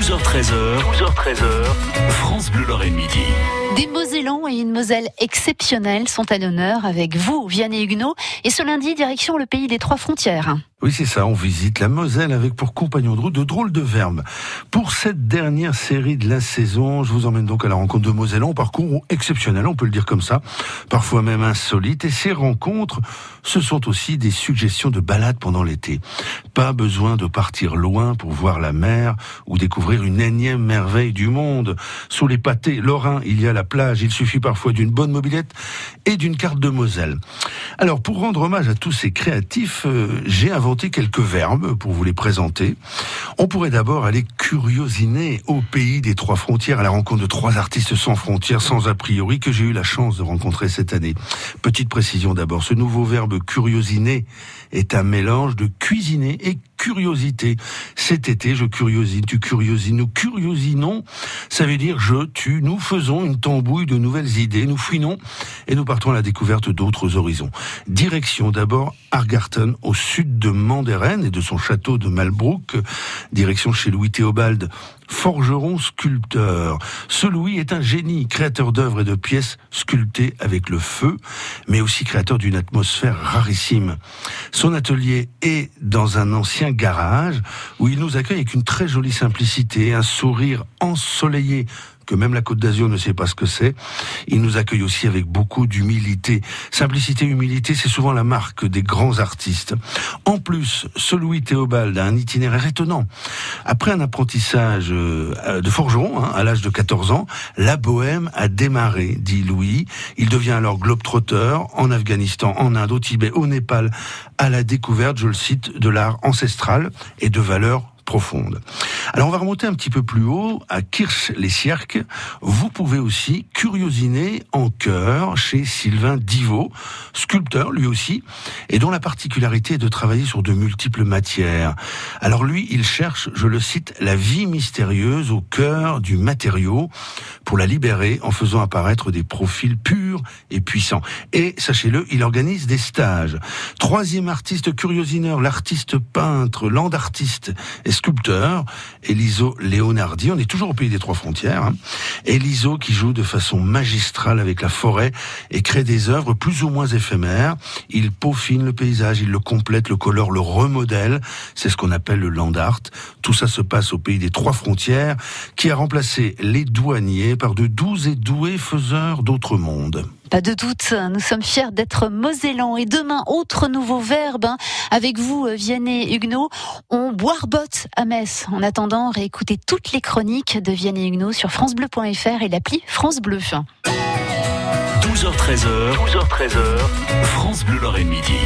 12h13h, 12h13h, France Bleu Lorraine Midi. Des Mosellans et une Moselle exceptionnelle sont à l'honneur avec vous, Vianney Huguenot. Et ce lundi, direction le pays des trois frontières. Oui, c'est ça, on visite la Moselle avec pour compagnon de route de drôles de verbes. Pour cette dernière série de la saison, je vous emmène donc à la rencontre de Mosellans, parcours exceptionnel, on peut le dire comme ça, parfois même insolite. Et ces rencontres, ce sont aussi des suggestions de balades pendant l'été. Pas besoin de partir loin pour voir la mer ou découvrir une énième merveille du monde. Sous les pâtés lorrains, il y a la plage, il suffit parfois d'une bonne mobilette et d'une carte de Moselle. Alors, pour rendre hommage à tous ces créatifs, euh, j'ai inventé quelques verbes pour vous les présenter. On pourrait d'abord aller curiosiner au pays des trois frontières à la rencontre de trois artistes sans frontières, sans a priori, que j'ai eu la chance de rencontrer cette année. Petite précision d'abord, ce nouveau verbe curiosiner est un mélange de cuisiner et curiosité. Cet été, je curiosine, tu curiosines, nous curiosinons. Ça veut dire je, tu, nous faisons une tambouille de nouvelles idées, nous fouinons et nous partons à la découverte d'autres horizons. Direction d'abord Argarten, au sud de Manderen et de son château de Malbrook. Direction chez Louis Théobald, forgeron sculpteur. Ce Louis est un génie, créateur d'œuvres et de pièces sculptées avec le feu, mais aussi créateur d'une atmosphère rarissime. Son atelier est dans un ancien garage où il nous accueille avec une très jolie simplicité, un sourire ensoleillé que même la Côte d'Azur ne sait pas ce que c'est. Il nous accueille aussi avec beaucoup d'humilité. Simplicité, humilité, c'est souvent la marque des grands artistes. En plus, ce Louis Théobald a un itinéraire étonnant. Après un apprentissage euh, de forgeron hein, à l'âge de 14 ans, la bohème a démarré, dit Louis. Il devient alors globe-trotteur en Afghanistan, en Inde, au Tibet, au Népal, à la découverte, je le cite, de l'art ancestral et de valeurs profonde. Alors on va remonter un petit peu plus haut à Kirch-les-Cierques. Vous pouvez aussi curiosiner en cœur chez Sylvain Divot, sculpteur lui aussi, et dont la particularité est de travailler sur de multiples matières. Alors lui, il cherche, je le cite, la vie mystérieuse au cœur du matériau pour la libérer en faisant apparaître des profils purs et puissants. Et sachez-le, il organise des stages. Troisième artiste curiosineur, l'artiste peintre, l'artiste et sculpteur, Eliso Leonardi. On est toujours au pays des trois frontières. Hein. Eliso qui joue de façon magistrale avec la forêt et crée des œuvres plus ou moins éphémères. Il peaufine le paysage, il le complète, le colore, le remodèle. C'est ce qu'on appelle le land art. Tout ça se passe au pays des trois frontières qui a remplacé les douaniers par de doux et doués faiseurs d'autres mondes. Pas de doute, nous sommes fiers d'être Mosellans. Et demain, autre nouveau verbe, hein. avec vous, Vianney Huguenot, on boire-botte à Metz. En attendant, réécoutez toutes les chroniques de Vianney Huguenot sur francebleu.fr et l'appli France Bleu. 12h13h, 12h13h, France Bleu Lorraine Midi.